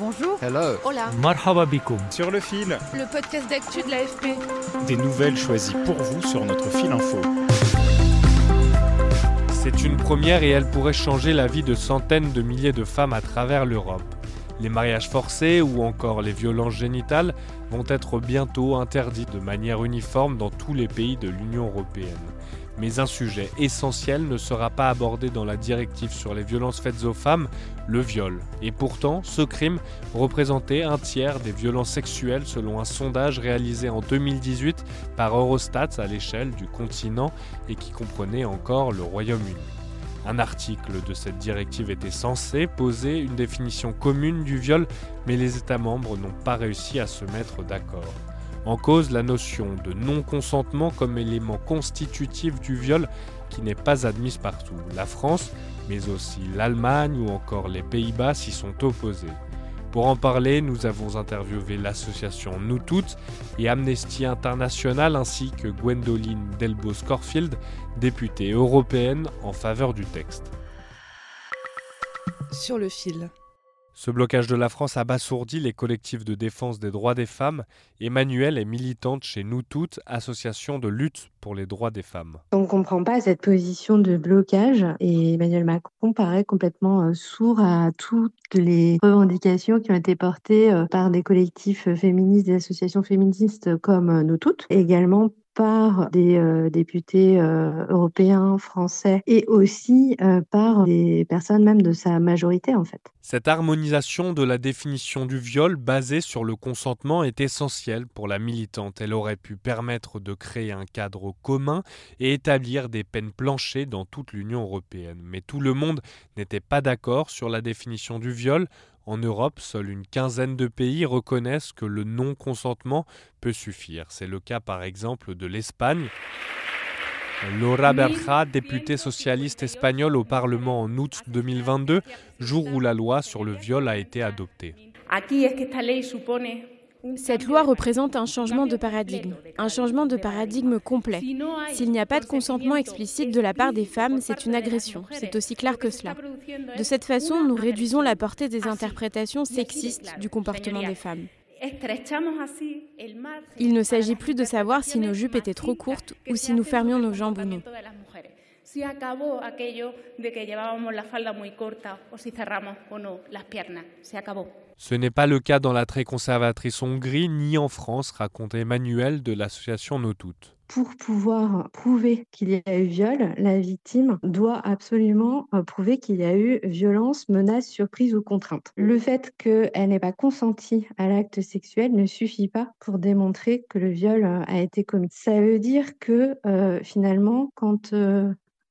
Bonjour. Hello. Hola. Marhaba Sur le fil. Le podcast d'actu de l'AFP. Des nouvelles choisies pour vous sur notre fil info. C'est une première et elle pourrait changer la vie de centaines de milliers de femmes à travers l'Europe. Les mariages forcés ou encore les violences génitales vont être bientôt interdits de manière uniforme dans tous les pays de l'Union européenne. Mais un sujet essentiel ne sera pas abordé dans la directive sur les violences faites aux femmes, le viol. Et pourtant, ce crime représentait un tiers des violences sexuelles selon un sondage réalisé en 2018 par Eurostat à l'échelle du continent et qui comprenait encore le Royaume-Uni. Un article de cette directive était censé poser une définition commune du viol, mais les États membres n'ont pas réussi à se mettre d'accord. En cause, la notion de non-consentement comme élément constitutif du viol qui n'est pas admise partout. La France, mais aussi l'Allemagne ou encore les Pays-Bas s'y sont opposés. Pour en parler, nous avons interviewé l'association Nous Toutes et Amnesty International ainsi que Gwendoline Delbos-Corfield, députée européenne en faveur du texte. Sur le fil. Ce blocage de la France abasourdit les collectifs de défense des droits des femmes. Emmanuelle est militante chez Nous Toutes, association de lutte pour les droits des femmes. On ne comprend pas cette position de blocage et Emmanuel Macron paraît complètement euh, sourd à toutes les revendications qui ont été portées euh, par des collectifs féministes, des associations féministes comme euh, Nous Toutes, également par des euh, députés euh, européens, français et aussi euh, par des personnes même de sa majorité. Cette harmonisation de la définition du viol basée sur le consentement est essentielle pour la militante. Elle aurait pu permettre de créer un cadre commun et établir des peines planchées dans toute l'Union européenne. Mais tout le monde n'était pas d'accord sur la définition du viol. En Europe, seule une quinzaine de pays reconnaissent que le non-consentement peut suffire. C'est le cas par exemple de l'Espagne. Laura Berja, députée socialiste espagnole au Parlement en août 2022, jour où la loi sur le viol a été adoptée. Cette loi représente un changement de paradigme, un changement de paradigme complet. S'il n'y a pas de consentement explicite de la part des femmes, c'est une agression. C'est aussi clair que cela. De cette façon, nous réduisons la portée des interprétations sexistes du comportement des femmes. Il ne s'agit plus de savoir si nos jupes étaient trop courtes ou si nous fermions nos jambes ou non. Ce n'est pas le cas dans la très conservatrice Hongrie ni en France, raconte Emmanuel de l'association Nos Toutes. Pour pouvoir prouver qu'il y a eu viol, la victime doit absolument euh, prouver qu'il y a eu violence, menace, surprise ou contrainte. Le fait qu'elle n'ait pas consenti à l'acte sexuel ne suffit pas pour démontrer que le viol euh, a été commis. Ça veut dire que euh, finalement, quand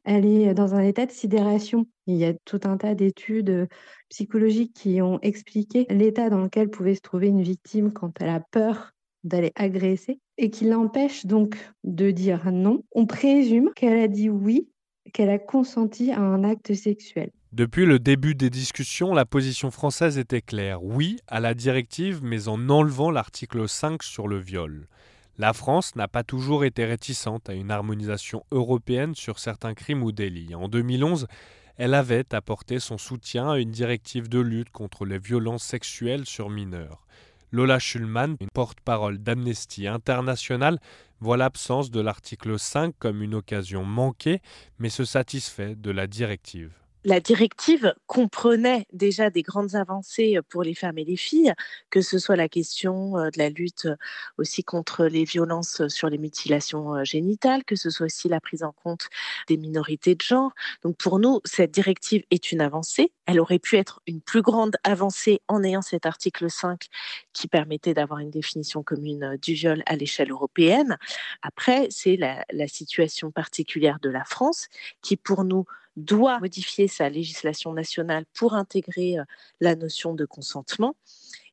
elle est dans un état de sidération. Il y a tout un tas d'études psychologiques qui ont expliqué l'état dans lequel pouvait se trouver une victime quand elle a peur d'aller agresser et qui l'empêche donc de dire non. On présume qu'elle a dit oui, qu'elle a consenti à un acte sexuel. Depuis le début des discussions, la position française était claire. Oui à la directive, mais en enlevant l'article 5 sur le viol. La France n'a pas toujours été réticente à une harmonisation européenne sur certains crimes ou délits. En 2011, elle avait apporté son soutien à une directive de lutte contre les violences sexuelles sur mineurs. Lola Schulman, une porte-parole d'Amnesty International, voit l'absence de l'article 5 comme une occasion manquée, mais se satisfait de la directive la directive comprenait déjà des grandes avancées pour les femmes et les filles, que ce soit la question de la lutte aussi contre les violences sur les mutilations génitales, que ce soit aussi la prise en compte des minorités de genre. Donc pour nous, cette directive est une avancée. Elle aurait pu être une plus grande avancée en ayant cet article 5 qui permettait d'avoir une définition commune du viol à l'échelle européenne. Après, c'est la, la situation particulière de la France qui, pour nous, doit modifier sa législation nationale pour intégrer la notion de consentement.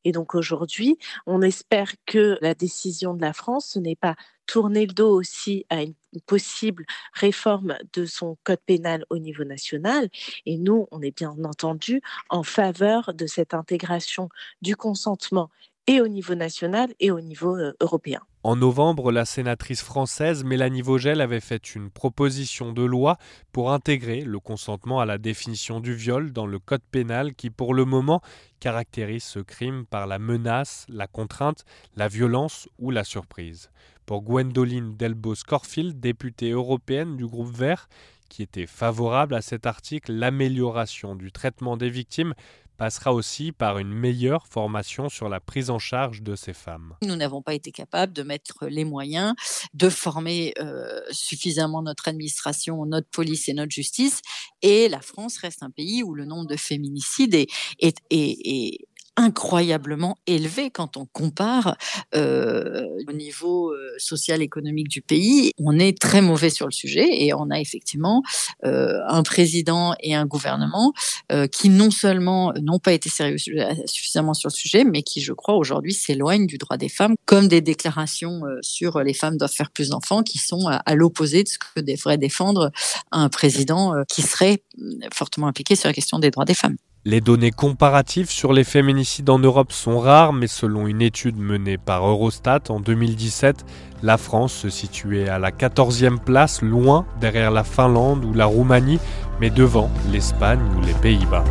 Et donc aujourd'hui, on espère que la décision de la France, ce n'est pas tourner le dos aussi à une possible réforme de son code pénal au niveau national. Et nous, on est bien entendu en faveur de cette intégration du consentement et au niveau national et au niveau européen. En novembre, la sénatrice française Mélanie Vogel avait fait une proposition de loi pour intégrer le consentement à la définition du viol dans le code pénal qui, pour le moment, caractérise ce crime par la menace, la contrainte, la violence ou la surprise. Pour Gwendoline Delbos-Corfield, députée européenne du groupe Vert, qui était favorable à cet article, l'amélioration du traitement des victimes passera aussi par une meilleure formation sur la prise en charge de ces femmes. Nous n'avons pas été capables de mettre les moyens, de former euh, suffisamment notre administration, notre police et notre justice. Et la France reste un pays où le nombre de féminicides est, incroyablement élevé quand on compare euh, au niveau euh, social économique du pays. On est très mauvais sur le sujet et on a effectivement euh, un président et un gouvernement euh, qui non seulement n'ont pas été sérieux suffisamment sur le sujet, mais qui, je crois, aujourd'hui s'éloignent du droit des femmes, comme des déclarations euh, sur les femmes doivent faire plus d'enfants, qui sont à, à l'opposé de ce que devrait défendre un président euh, qui serait fortement impliqué sur la question des droits des femmes. Les données comparatives sur les féminicides en Europe sont rares, mais selon une étude menée par Eurostat en 2017, la France se situait à la 14e place, loin derrière la Finlande ou la Roumanie, mais devant l'Espagne ou les Pays-Bas.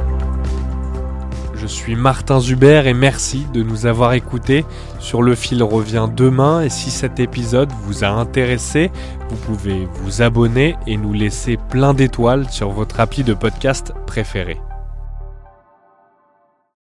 Je suis Martin Zuber et merci de nous avoir écoutés. Sur le fil revient demain et si cet épisode vous a intéressé, vous pouvez vous abonner et nous laisser plein d'étoiles sur votre appli de podcast préféré.